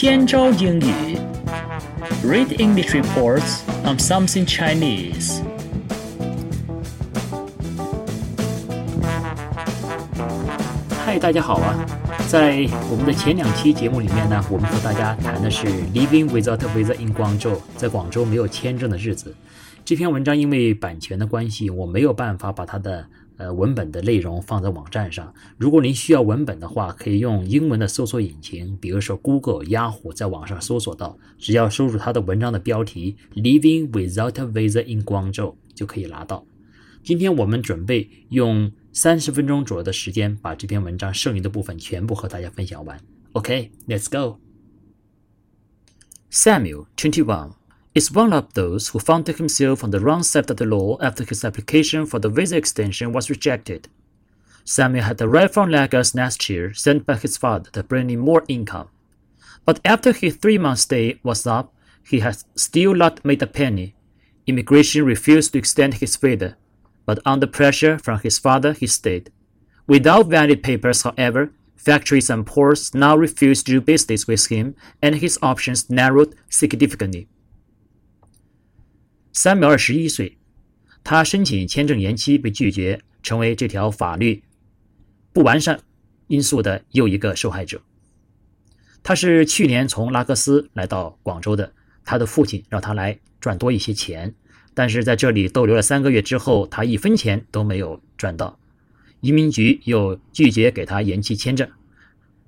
天朝英语，Read English reports on something Chinese。嗨，大家好啊！在我们的前两期节目里面呢，我们和大家谈的是 Living without visa in Guangzhou，在广州没有签证的日子。这篇文章因为版权的关系，我没有办法把它的。呃，文本的内容放在网站上。如果您需要文本的话，可以用英文的搜索引擎，比如说 Google、Yahoo，在网上搜索到，只要输入它的文章的标题 “Living without a visa in Guangzhou” 就可以拿到。今天我们准备用三十分钟左右的时间，把这篇文章剩余的部分全部和大家分享完。OK，Let's go。Samuel, twenty-one. Is one of those who found himself on the wrong side of the law after his application for the visa extension was rejected. Samuel had arrived from Lagos last year, sent by his father to bring in more income. But after his three month stay was up, he had still not made a penny. Immigration refused to extend his visa, but under pressure from his father, he stayed. Without valid papers, however, factories and ports now refused to do business with him, and his options narrowed significantly. 三秒二十一岁，他申请签证延期被拒绝，成为这条法律不完善因素的又一个受害者。他是去年从拉各斯来到广州的，他的父亲让他来赚多一些钱，但是在这里逗留了三个月之后，他一分钱都没有赚到。移民局又拒绝给他延期签证，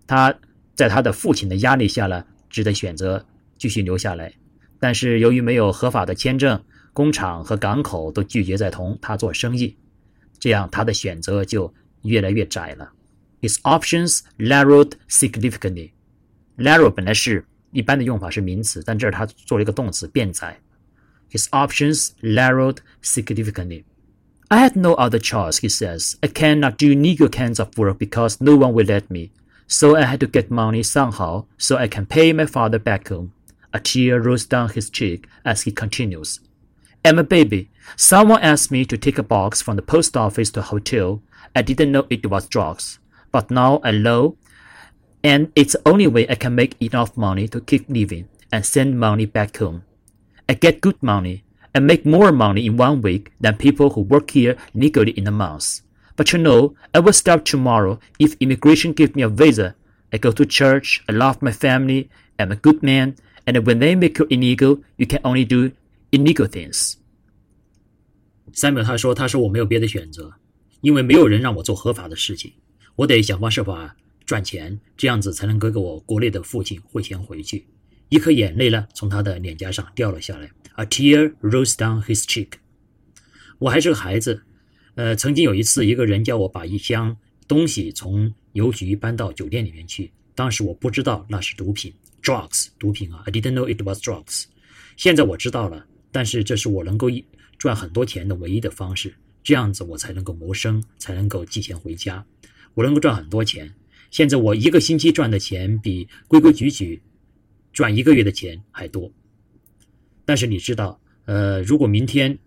他在他的父亲的压力下呢，只得选择继续留下来，但是由于没有合法的签证。工厂和港口都拒绝再同他做生意，这样他的选择就越来越窄了。His options narrowed significantly. Narrow 本来是一般的用法是名词，但这儿他做了一个动词变窄。His options narrowed significantly. I had no other choice, he says. I cannot do legal kinds of work because no one will let me. So I had to get money somehow so I can pay my father back home. A tear rolls down his cheek as he continues. I'm a baby. Someone asked me to take a box from the post office to a hotel. I didn't know it was drugs. But now I know, and it's the only way I can make enough money to keep living and send money back home. I get good money and make more money in one week than people who work here legally in a month. But you know, I will start tomorrow if immigration gives me a visa. I go to church, I love my family, I'm a good man, and when they make you illegal, you can only do illegal things。三秒他说：“他说我没有别的选择，因为没有人让我做合法的事情，我得想方设法赚钱，这样子才能给我国内的父亲汇钱回去。”一颗眼泪呢，从他的脸颊上掉了下来。A tear rolls down his cheek。我还是个孩子，呃，曾经有一次，一个人叫我把一箱东西从邮局搬到酒店里面去，当时我不知道那是毒品，drugs，毒品啊，I didn't know it was drugs。现在我知道了。但是这是我能够赚很多钱的唯一的方式，这样子我才能够谋生，才能够寄钱回家。我能够赚很多钱。现在我一个星期赚的钱比规规矩矩赚一个月的钱还多。但是你知道，呃，如果明天，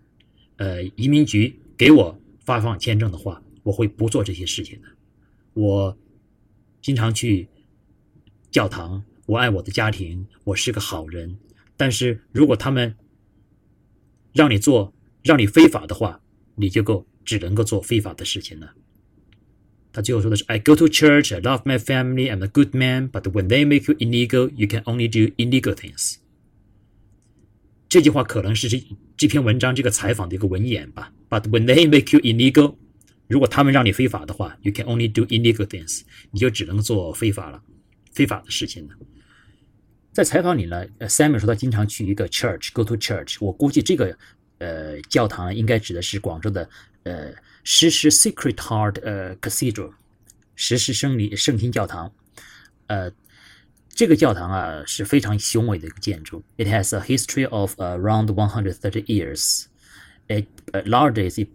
呃，移民局给我发放签证的话，我会不做这些事情的。我经常去教堂，我爱我的家庭，我是个好人。但是如果他们让你做让你非法的话，你就够只能够做非法的事情了。他最后说的是：“I go to church, I love my family, I'm a good man, but when they make you illegal, you can only do illegal things。”这句话可能是这这篇文章这个采访的一个文言吧。But when they make you illegal，如果他们让你非法的话，you can only do illegal things，你就只能做非法了，非法的事情了。在采访里呢，Samuel 说他经常去一个 church，go to church。我估计这个呃教堂应该指的是广州的呃石狮 Secret Heart 呃 Cathedral，石狮圣礼圣心教堂。呃，这个教堂啊是非常雄伟的一个建筑。It has a history of around 130 years. It nowadays it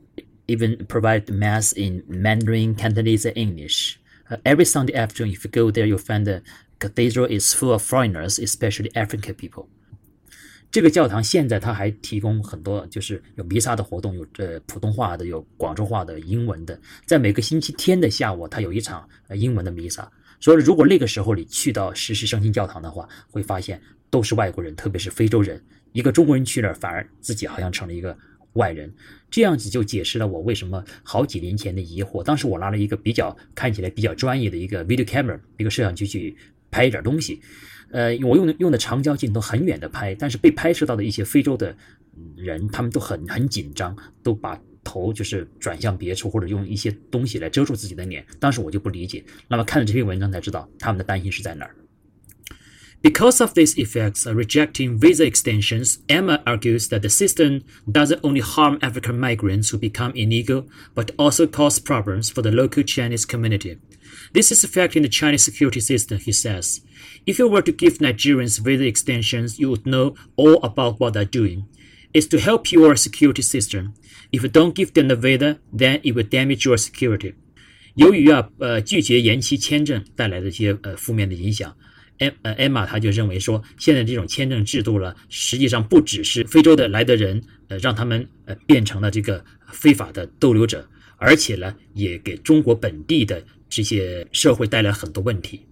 even provide mass in Mandarin, Cantonese, and English. Uh, every Sunday afternoon, if you go there, you'll find the cathedral is full of foreigners, especially African people. 这个教堂现在它还提供很多，就是有弥撒的活动，有呃普通话的，有广州话的，英文的。在每个星期天的下午，它有一场英文的弥撒。所以如果那个时候你去到实施圣心教堂的话，会发现都是外国人，特别是非洲人。一个中国人去那儿，反而自己好像成了一个外人。这样子就解释了我为什么好几年前的疑惑。当时我拿了一个比较看起来比较专业的一个 video camera，一个摄像机去拍一点东西。呃，我用的用的长焦镜头很远的拍，但是被拍摄到的一些非洲的人，他们都很很紧张，都把头就是转向别处，或者用一些东西来遮住自己的脸。当时我就不理解，那么看了这篇文章才知道他们的担心是在哪儿。Because of these effects of rejecting visa extensions, Emma argues that the system doesn't only harm African migrants who become illegal, but also cause problems for the local Chinese community. This is affecting the Chinese security system, he says. If you were to give Nigerians visa extensions, you would know all about what they're doing. It's to help your security system. If you don't give them the visa, then it will damage your security. 由于啊，呃，拒绝延期签证带来的一些呃负面的影响，艾呃艾玛他就认为说，现在这种签证制度了，实际上不只是非洲的来的人，呃，让他们呃变成了这个非法的逗留者，而且呢，也给中国本地的 这些社会带来很多问题。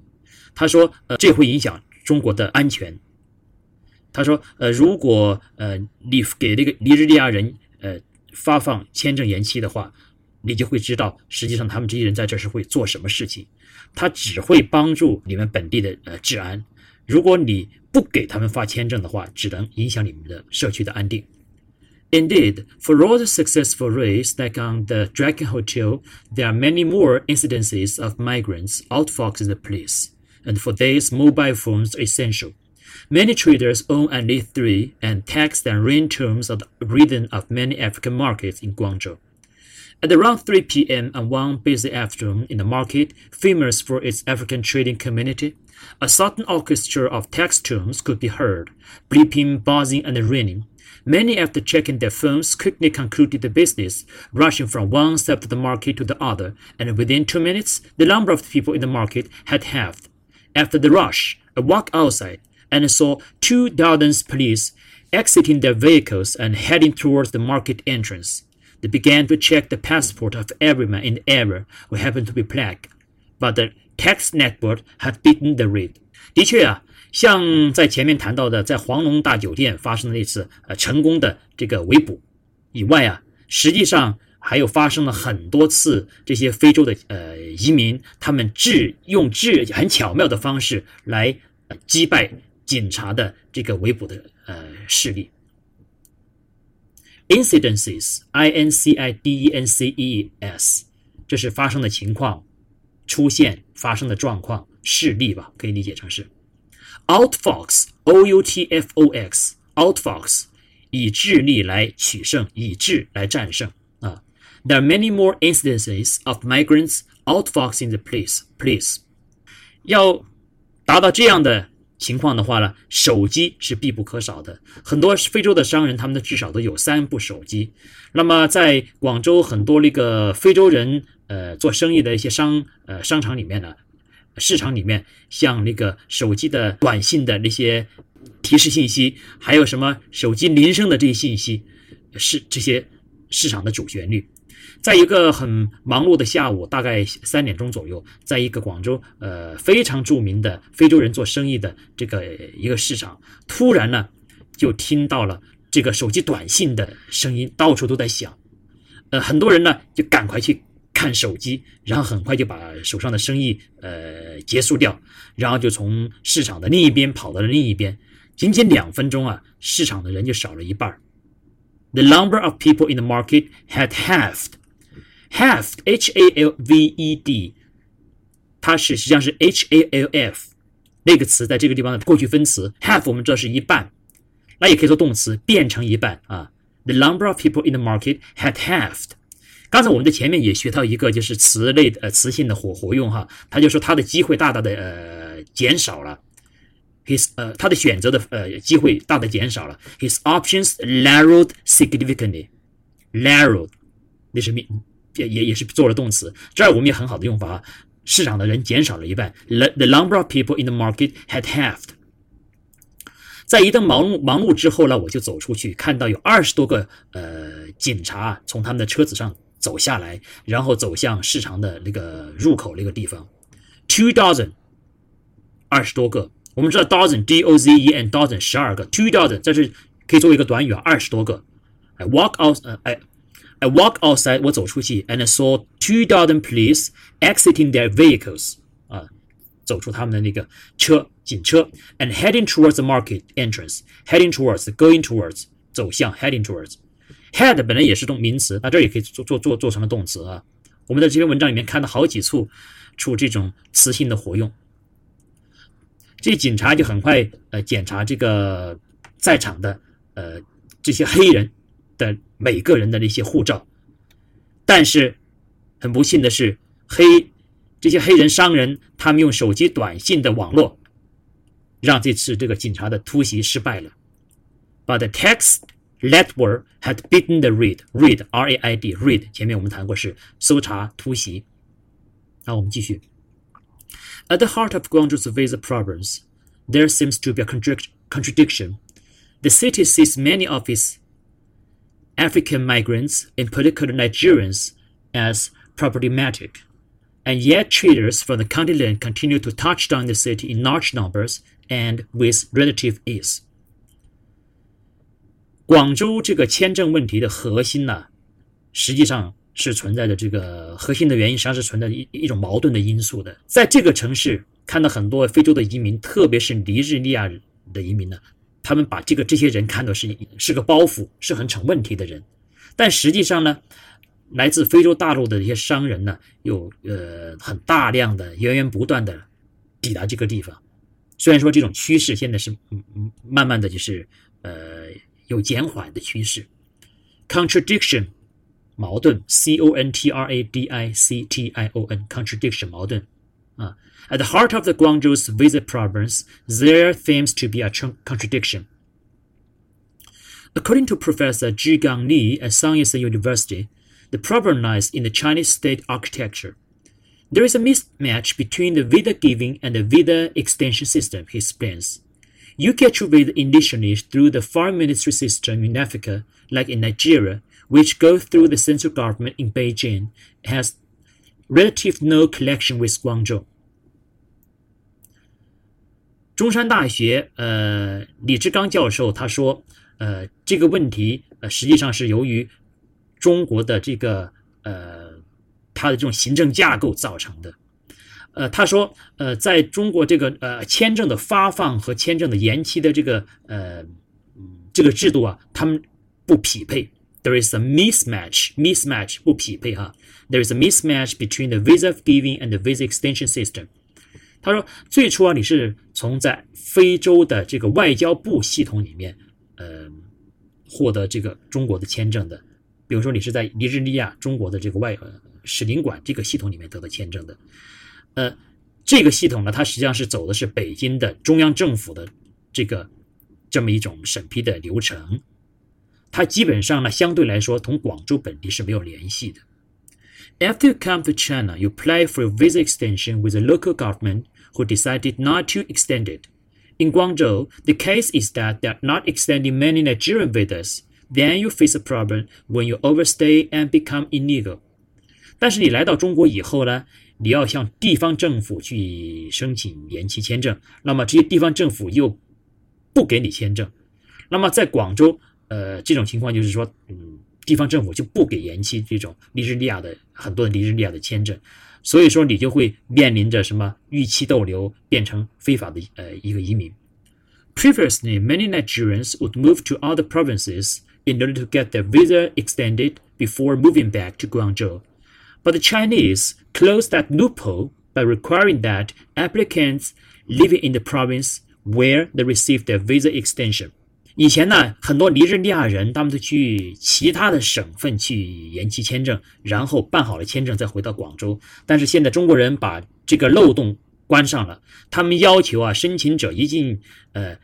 他说：“呃，这会影响中国的安全。”他说：“呃，如果呃你给那个尼日利亚人呃发放签证延期的话，你就会知道实际上他们这些人在这是会做什么事情。他只会帮助你们本地的呃治安。如果你不给他们发签证的话，只能影响你们的社区的安定。” Indeed, for all the successful raids like on the Dragon Hotel, there are many more incidences of migrants outfoxing the police. and for this, mobile phones are essential. Many traders own at least three, and text and ringtones are the rhythm of many African markets in Guangzhou. At around 3 p.m. on one busy afternoon in the market, famous for its African trading community, a sudden orchestra of text tones could be heard, bleeping, buzzing, and ringing. Many, after checking their phones, quickly concluded the business, rushing from one side of the market to the other, and within two minutes, the number of people in the market had halved. After the rush, I walked outside and saw two dozen police exiting their vehicles and heading towards the market entrance. They began to check the passport of everyone in the area who happened to be black, but the tax network had beaten the raid. 的确啊， 像在前面谈到的，在黄龙大酒店发生的那次呃成功的这个围捕以外啊，实际上还有发生了很多次，这些非洲的呃移民，他们智用智很巧妙的方式来击败警察的这个围捕的呃势力。Incidences，I N C I D E N C E S，这是发生的情况，出现发生的状况，事例吧，可以理解成是。Outfox，O U T F O X，Outfox，以智力来取胜，以智来战胜啊。There are many more instances of migrants outfoxing the police. Police 要达到这样的情况的话呢，手机是必不可少的。很多非洲的商人，他们的至少都有三部手机。那么在广州很多那个非洲人呃做生意的一些商呃商场里面呢，市场里面，像那个手机的短信的那些提示信息，还有什么手机铃声的这些信息，是这些市场的主旋律。在一个很忙碌的下午，大概三点钟左右，在一个广州呃非常著名的非洲人做生意的这个一个市场，突然呢就听到了这个手机短信的声音，到处都在响，呃很多人呢就赶快去看手机，然后很快就把手上的生意呃结束掉，然后就从市场的另一边跑到了另一边，仅仅两分钟啊，市场的人就少了一半 The number of people in the market had halved. halved h a l v e d，它是实际上是 h a l f 那个词在这个地方的过去分词 half 我们知道是一半，那也可以做动词变成一半啊。The number of people in the market had halved。刚才我们在前面也学到一个就是词类呃词性的活活用哈，他就说他的机会大大的呃减少了，his 呃他的选择的呃机会大大减少了，his options narrowed significantly。narrowed 那是命也也也是做了动词，这儿我们也很好的用法啊，市场的人减少了一半，the the number of people in the market had halved。在一顿忙碌忙碌之后呢，我就走出去，看到有二十多个呃警察从他们的车子上走下来，然后走向市场的那个入口那个地方。Two dozen 二十多个。我们知道 dozen d o z e n dozen 十二个，two dozen 这是可以作为一个短语啊，二十多个。I walk out，呃，I I walk outside，我走出去，and I saw two dozen police exiting their vehicles，啊，走出他们的那个车警车，and heading towards the market entrance，heading towards，going towards，走向，heading towards。 Head 本来也是动名词，那这也可以做做做做成了动词啊。我们在这篇文章里面看到好几处出这种词性的活用。这警察就很快呃检查这个在场的呃这些黑人的每个人的那些护照，但是很不幸的是，黑这些黑人商人他们用手机短信的网络，让这次这个警察的突袭失败了。But the text network had beaten the raid. Raid, R-A-I-D, raid 前面我们谈过是搜查突袭。那我们继续。At the heart of Guangzhou's visa problems, there seems to be a contradiction. The city sees many of its African migrants, in particular Nigerians, as problematic, and yet traders from the continent continue to touch down the city in large numbers and with relative ease. 广州这个签证问题的核心呢，实际上是存在着这个核心的原因，实际上是存在一一种矛盾的因素的。在这个城市看到很多非洲的移民，特别是尼日利亚的移民呢，他们把这个这些人看作是是个包袱，是很成问题的人。但实际上呢，来自非洲大陆的一些商人呢，有呃很大量的源源不断的抵达这个地方。虽然说这种趋势现在是慢慢的就是呃有减缓的趋势。Contradiction。矛盾，c o n t r a d i c t i o n contradiction 矛盾啊。At the heart of the Guangzhou's visa problems, there seems to be a contradiction. According to Professor Zhigang Li at Sanyasa University, the problem lies in the Chinese state architecture. There is a mismatch between the visa giving and the visa extension system, he explains. You get your visa initially through the foreign ministry system in Africa, like in Nigeria, which go through the central government in Beijing, has relative no connection with Guangzhou. 中山大学呃李志刚教授他说，呃这个问题呃实际上是由于中国的这个呃它的这种行政架构造成的。 呃他说呃在中国这个呃签证的发放和签证的延期的这个呃这个制度啊，他们不匹配。there is a mismatch. Mismatch 不匹配哈。There is a mismatch between the visa giving and the visa extension system. 他说，最初啊，你是从在非洲的这个外交部系统里面，呃，获得这个中国的签证的。比如说，你是在尼日利亚中国的这个外使领馆这个系统里面得到签证的。呃，这个系统呢，它实际上是走的是北京的中央政府的这个这么一种审批的流程。它基本上呢，相对来说同广州本地是没有联系的。After you come to China, you apply for a visa extension with the local government who decided not to extend it. In Guangzhou, the case is that they are not extending many Nigerian visas. Then you face a problem when you overstay and become illegal. 但是你来到中国以后呢，你要向地方政府去申请延期签证，那么这些地方政府又不给你签证。那么在广州，呃，这种情况就是说，嗯，地方政府就不给延期这种尼日利亚的很多的尼日利亚的签证，所以说你就会面临着什么逾期逗留，变成非法的呃一个移民。Previously, many Nigerians would move to other provinces in order to get their visa extended before moving back to Guangzhou, but the Chinese closed that loophole by requiring that applicants living in the province where they received their visa extension 以前呢，很多尼日利亚人他们都去其他的省份去延期签证，然后办好了签证再回到广州。但是现在中国人把这个漏洞关上了，他们要求啊，申请者一定呃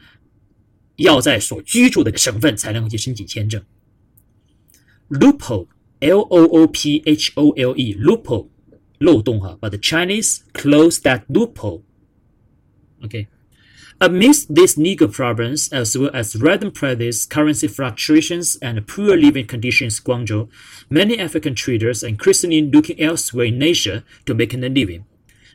要在所居住的省份才能够去申请签证。Loophole. Loophole，L O O P H O L E，loophole，漏洞哈。But the Chinese close that loophole。OK。Amidst these legal problems, as well as random prices, currency fluctuations, and poor living conditions in Guangzhou, many African traders are increasingly looking elsewhere in Asia to make a living.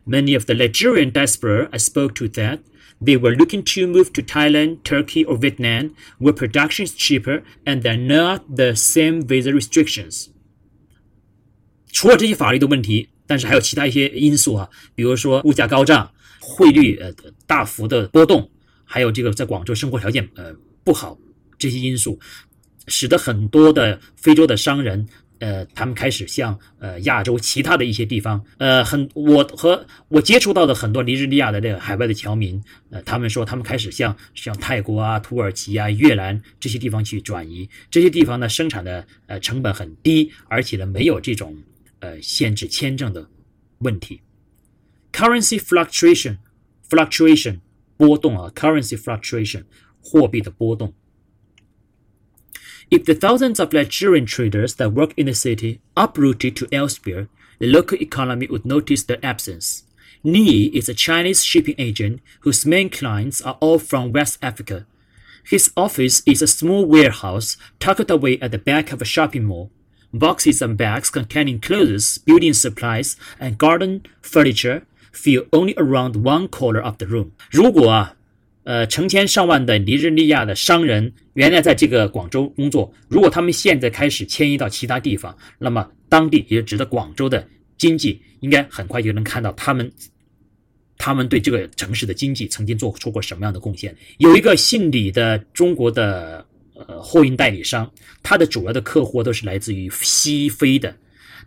Many of the Nigerian diaspora I spoke to that they were looking to move to Thailand, Turkey, or Vietnam, where production is cheaper and there are not the same visa restrictions. 除了这些法律的问题，但是还有其他一些因素啊，比如说物价高涨、汇率呃大幅的波动，还有这个在广州生活条件呃不好，这些因素使得很多的非洲的商人。呃，他们开始向呃亚洲其他的一些地方，呃，很我和我接触到的很多尼日利亚的这个海外的侨民，呃，他们说他们开始向像泰国啊、土耳其啊、越南这些地方去转移，这些地方呢生产的呃成本很低，而且呢没有这种呃限制签证的问题。Currency fluctuation fluctuation 波动啊，currency fluctuation 货币的波动。If the thousands of Nigerian traders that work in the city uprooted to elsewhere, the local economy would notice their absence. Ni is a Chinese shipping agent whose main clients are all from West Africa. His office is a small warehouse tucked away at the back of a shopping mall. Boxes and bags containing clothes, building supplies, and garden furniture fill only around one corner of the room. 如果啊呃，成千上万的尼日利亚的商人原来在这个广州工作，如果他们现在开始迁移到其他地方，那么当地也指的广州的经济应该很快就能看到他们，他们对这个城市的经济曾经做出过什么样的贡献。有一个姓李的中国的呃货运代理商，他的主要的客户都是来自于西非的，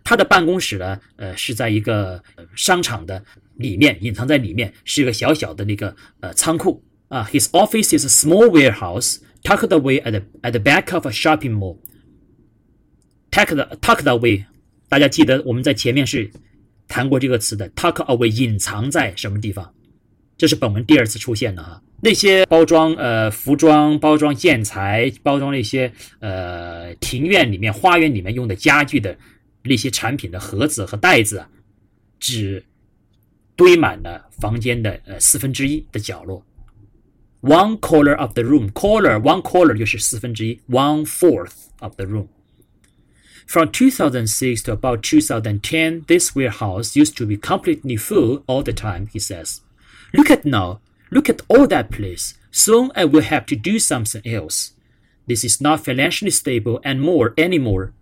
他的办公室呢，呃，是在一个商场的里面，隐藏在里面，是一个小小的那个呃仓库。啊。His office is a small warehouse tucked away at the at the back of a shopping mall. Tucked tucked away，大家记得我们在前面是谈过这个词的。Tuck away 隐藏在什么地方？这是本文第二次出现的哈。那些包装呃服装、包装建材、包装那些呃庭院里面、花园里面用的家具的那些产品的盒子和袋子，只堆满了房间的呃四分之一的角落。one corner of the room. Corner, one corner 就是四分之一，one fourth of the room. From 2006 to about 2010, this warehouse used to be completely full all the time, he says. Look at now. Look at all that place. Soon I will have to do something else. This is not financially stable and more anymore.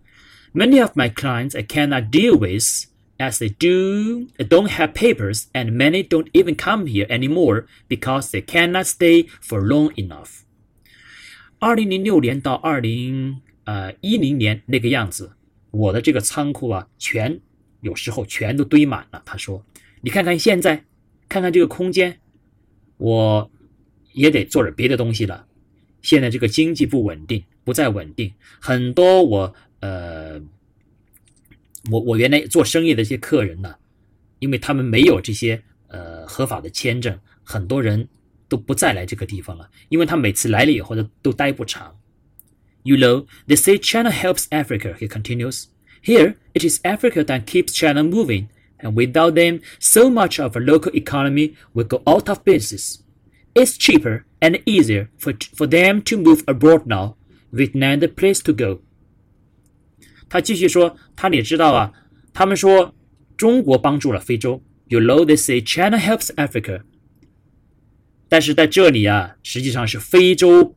Many of my clients I cannot deal with as they do don't have papers and many don't even come here anymore because they cannot stay for long enough. 二零零六年到二零呃一零年那个样子，我的这个仓库啊，全有时候全都堆满了。他说：“你看看现在，看看这个空间， 我也得做点别的东西了。现在这个经济不稳定，不再稳定，很多我呃。”我我原来做生意的这些客人呢，因为他们没有这些呃合法的签证，很多人都不再来这个地方了，因为他每次来了以后都都待不长。You know, they say China helps Africa, he continues. Here, it is Africa that keeps China moving, and without them, so much of our local economy will go out of business. It's cheaper and easier for, for them to move abroad now. Vietnam the place to go. 他继续说：“他也知道啊，他们说中国帮助了非洲。You know they say China helps Africa。但是在这里啊，实际上是非洲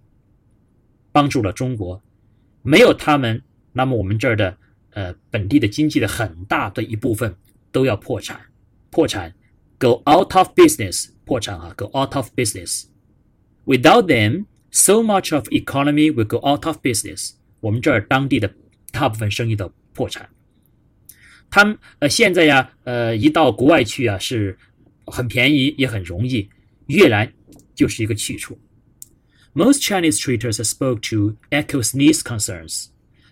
帮助了中国。没有他们，那么我们这儿的呃本地的经济的很大的一部分 都要破产，破产，go out of business，破产啊，go out of business。Without them, so much of economy will go out of business。我们这儿当地的。”大部分生意的破产，他们呃现在呀呃一到国外去啊是很便宜也很容易，越南就是一个去处。Most Chinese traders I spoke to echoes these concerns.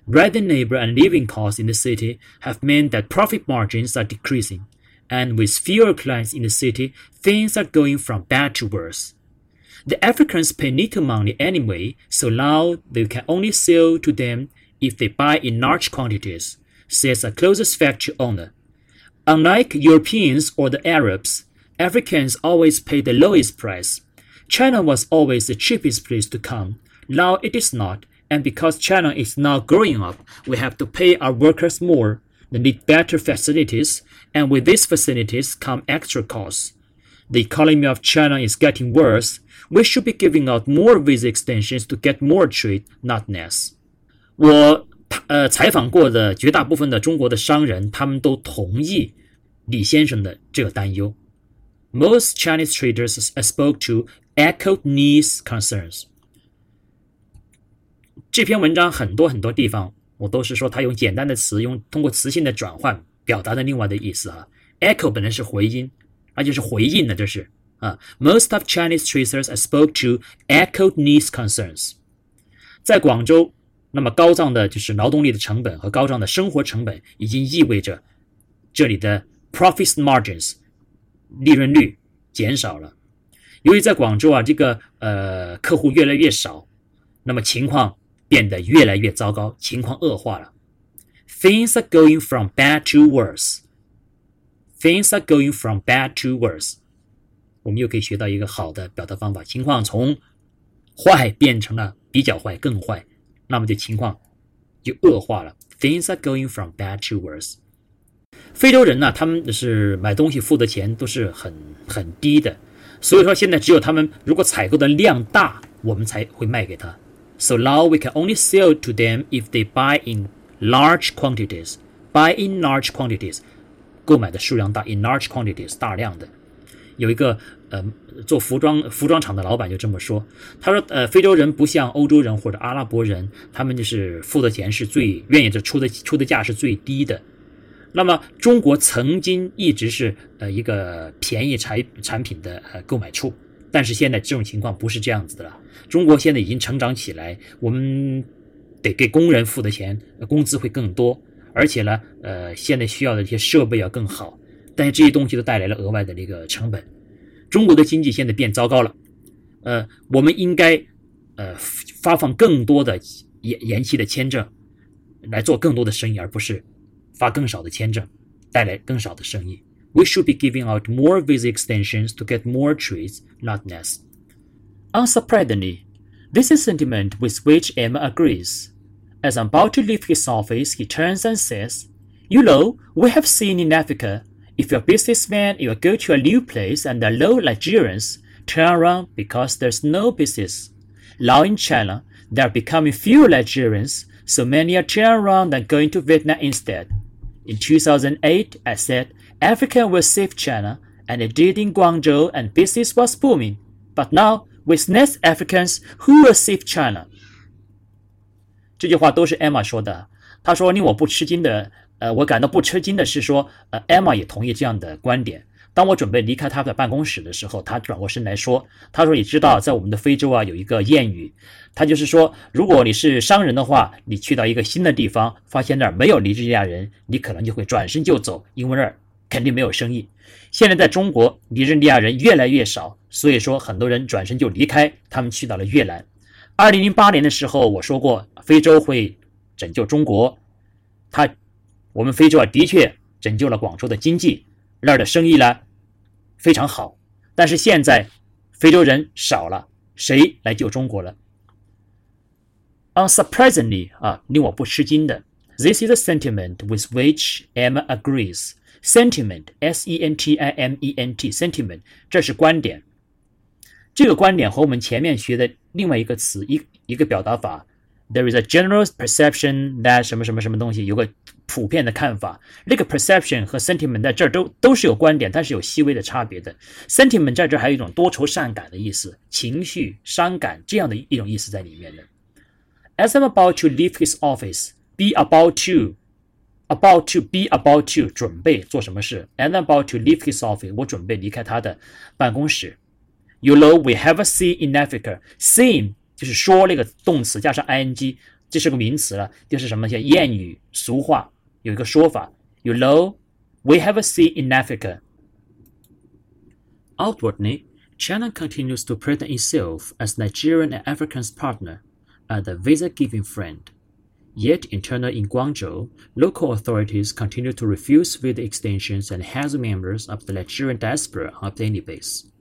Rising labor and living costs in the city have meant that profit margins are decreasing, and with fewer clients in the city, things are going from bad to worse. The Africans pay little money anyway, so now they can only sell to them if they buy in large quantities, says a closest factory owner. Unlike Europeans or the Arabs, Africans always pay the lowest price. China was always the cheapest place to come. Now it is not, and because China is now growing up, we have to pay our workers more. They need better facilities, and with these facilities come extra costs. The economy of China is getting worse. We should be giving out more visa extensions to get more trade, not less. 我呃采访过的绝大部分的中国的商人，他们都同意李先生的这个担忧。Most Chinese traders I spoke to echoed these concerns. 这篇文章很多很多地方，我都是说他用简单的词，用通过词性的转换表达的另外的意思啊。Echo 本来是回音，而且是回应的，这是啊。Most of Chinese traders I spoke to echoed these concerns. 在广州，那么高涨的就是劳动力的成本和高涨的生活成本，已经意味着这里的 profit margins 利润率减少了。由于在广州啊，这个呃客户越来越少，那么情况。变得越来越糟糕，情况恶化了。Things are going from bad to worse. Things are going from bad to worse. 我们又可以学到一个好的表达方法：情况从坏变成了比较坏、更坏，那么这情况就恶化了。Things are going from bad to worse. 非洲人呢，他们是买东西付的钱都是很很低的，所以说现在只有他们如果采购的量大，我们才会卖给他。So now we can only sell to them if they buy in large quantities. Buy in large quantities，购买的数量大，in large quantities 大量的。有一个呃做服装服装厂的老板就这么说，他说呃非洲人不像欧洲人或者阿拉伯人，他们就是付的钱是最愿意就出的出的价是最低的。那么中国曾经一直是呃一个便宜产产品的呃购买处。但是现在这种情况不是这样子的了。中国现在已经成长起来，我们得给工人付的钱，工资会更多，而且呢，呃，现在需要的一些设备要更好。但是这些东西都带来了额外的那个成本。中国的经济现在变糟糕了，呃，我们应该呃发放更多的延延期的签证来做更多的生意，而不是发更少的签证带来更少的生意。We should be giving out more visa extensions to get more trees, not less. Unsurprisingly, this is sentiment with which Emma agrees. As I'm about to leave his office, he turns and says, You know, we have seen in Africa, if you're a businessman, you go to a new place and the low Nigerians turn around because there's no business. Now in China, there are becoming fewer Nigerians, so many are turning around and going to Vietnam instead. In 2008, I said Africa will save China, and it did in Guangzhou, and business was booming. But now, with less Africans, who will save China？这句话都是 Emma 说的。她说：“令我不吃惊的，呃，我感到不吃惊的是说，呃，Emma 也同意这样的观点。当我准备离开他的办公室的时候，他转过身来说：‘他说，你知道，在我们的非洲啊，有一个谚语，他就是说，如果你是商人的话，你去到一个新的地方，发现那儿没有尼日利亚人，你可能就会转身就走，因为那儿。’”肯定没有生意。现在在中国，尼日利亚人越来越少，所以说很多人转身就离开，他们去到了越南。二零零八年的时候，我说过非洲会拯救中国，他我们非洲啊的确拯救了广州的经济，那儿的生意呢非常好。但是现在非洲人少了，谁来救中国了？Unsurprisingly 啊，令我不吃惊的，This is a sentiment with which Emma agrees。Sentiment, S-E-N-T-I-M-E-N-T, sentiment，这是观点。这个观点和我们前面学的另外一个词一一个表达法，There is a general perception that 什么什么什么东西有个普遍的看法。那个 perception 和 sentiment 在这儿都都是有观点，但是有细微的差别的。Sentiment 在这儿还有一种多愁善感的意思，情绪伤感这样的一种意思在里面的。As I'm about to leave his office, be about to about to be about to 准备做什么事，and about to leave his office 我准备离开他的办公室。You know we have a seen in Africa. Seen 就是说那个动词加上 ing，这是个名词了，就是什么叫谚语俗话，有一个说法。You know we have a seen in Africa. Outwardly, China continues to present itself as Nigerian and African's partner, and a visa-giving friend. Yet internally in Guangzhou, local authorities continue to refuse visa extensions and house members of the Nigerian diaspora on a daily basis.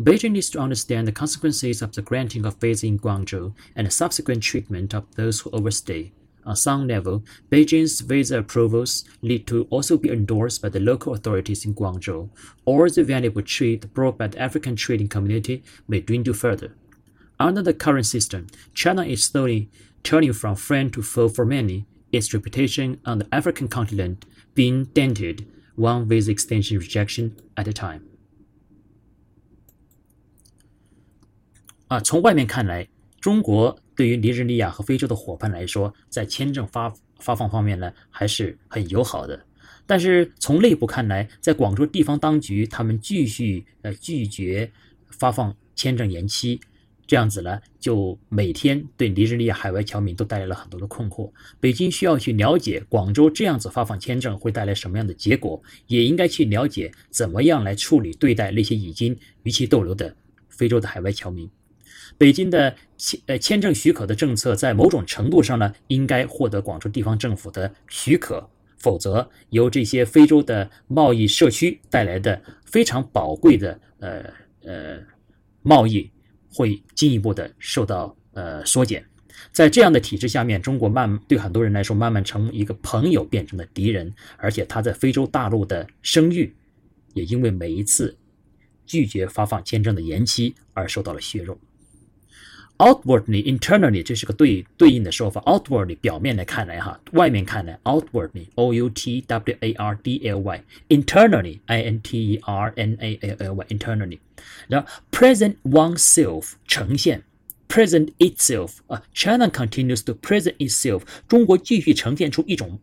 Beijing needs to understand the consequences of the granting of visa in Guangzhou and the subsequent treatment of those who overstay. On some level, Beijing's visa approvals need to also be endorsed by the local authorities in Guangzhou, or the valuable trade brought by the African trading community may dwindle further. Under the current system, China is slowly turning from friend to foe for many, its reputation on the African continent being dented one visa extension rejection at a time. 啊，从外面看来，中国对于尼日利亚和非洲的伙伴来说，在签证发发放方面呢，还是很友好的。但是从内部看来，在广州地方当局，他们继续呃拒绝发放签证延期，这样子呢，就每天对尼日利亚海外侨民都带来了很多的困惑。北京需要去了解广州这样子发放签证会带来什么样的结果，也应该去了解怎么样来处理对待那些已经逾期逗留的非洲的海外侨民。北京的签呃签证许可的政策，在某种程度上呢，应该获得广州地方政府的许可，否则由这些非洲的贸易社区带来的非常宝贵的呃呃贸易，会进一步的受到呃缩减。在这样的体制下面，中国慢对很多人来说，慢慢从一个朋友变成了敌人，而且他在非洲大陆的声誉，也因为每一次拒绝发放签证的延期而受到了削弱。Outwardly, internally，这是个对对应的说法。Outwardly，表面来看来哈，外面看来，outwardly，o u t w a r d l y，internally，i n t e r n a l l y，internally，然后 present oneself，呈现，present itself，啊，China continues to present itself，中国继续呈现出一种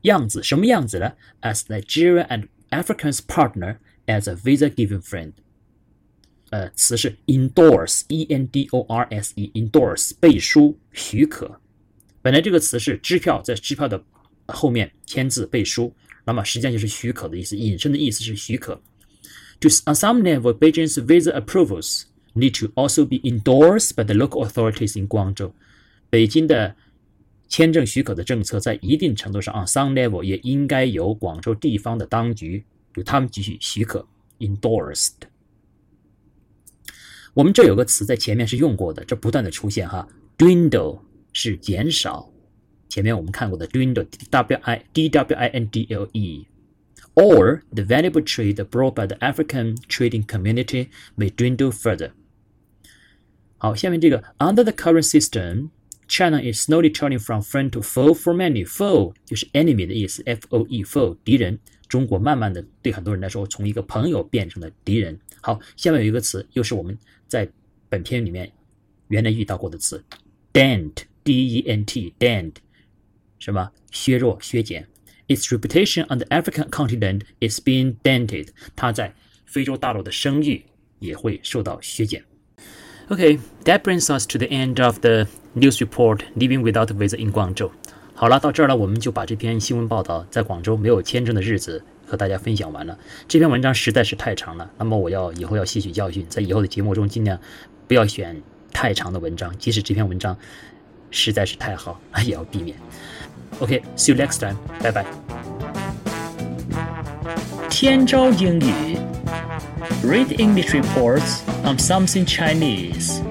样子，什么样子呢？As Nigeria and Africa's partner as a visa-giving friend。 呃，词是 endorse，e n d o r s e，endorse 背书许可。本来这个词是支票，在支票的后面签字背书，那么实际上就是许可的意思，引申的意思是许可。To on some level, Beijing's visa approvals need to also be endorsed by the local authorities in Guangzhou。北京的签证许可的政策，在一定程度上，on some level 也应该由广州地方的当局由他们给予许可，endorsed。我们这有个词在前面是用过的，这不断的出现哈，dwindle 是减少，前面我们看过的 dwindle，w i d w i n d l e，or the valuable trade brought by the African trading community may dwindle further。好，下面这个 under the current system。China is slowly turning from friend to foe for many. Foe 就是 enemy 的意思，f o e foe 敌人。中国慢慢的对很多人来说，从一个朋友变成了敌人。 好，下面有一个词，又是我们在本篇里面原来遇到过的词，dent，d e n t，dent，什么？削弱、削减。Its reputation on the African continent is being dented。它在非洲大陆的声誉也会受到削减。Okay, that brings us to the end of the news report. Living without visa in Guangzhou. 好了，到这儿呢，我们就把这篇新闻报道在广州没有签证的日子和大家分享完了。这篇文章实在是太长了，那么我要以后要吸取教训，在以后的节目中尽量不要选太长的文章，即使这篇文章实在是太好，也要避免。OK，see you next time，拜拜。天朝英语，read English reports on something Chinese。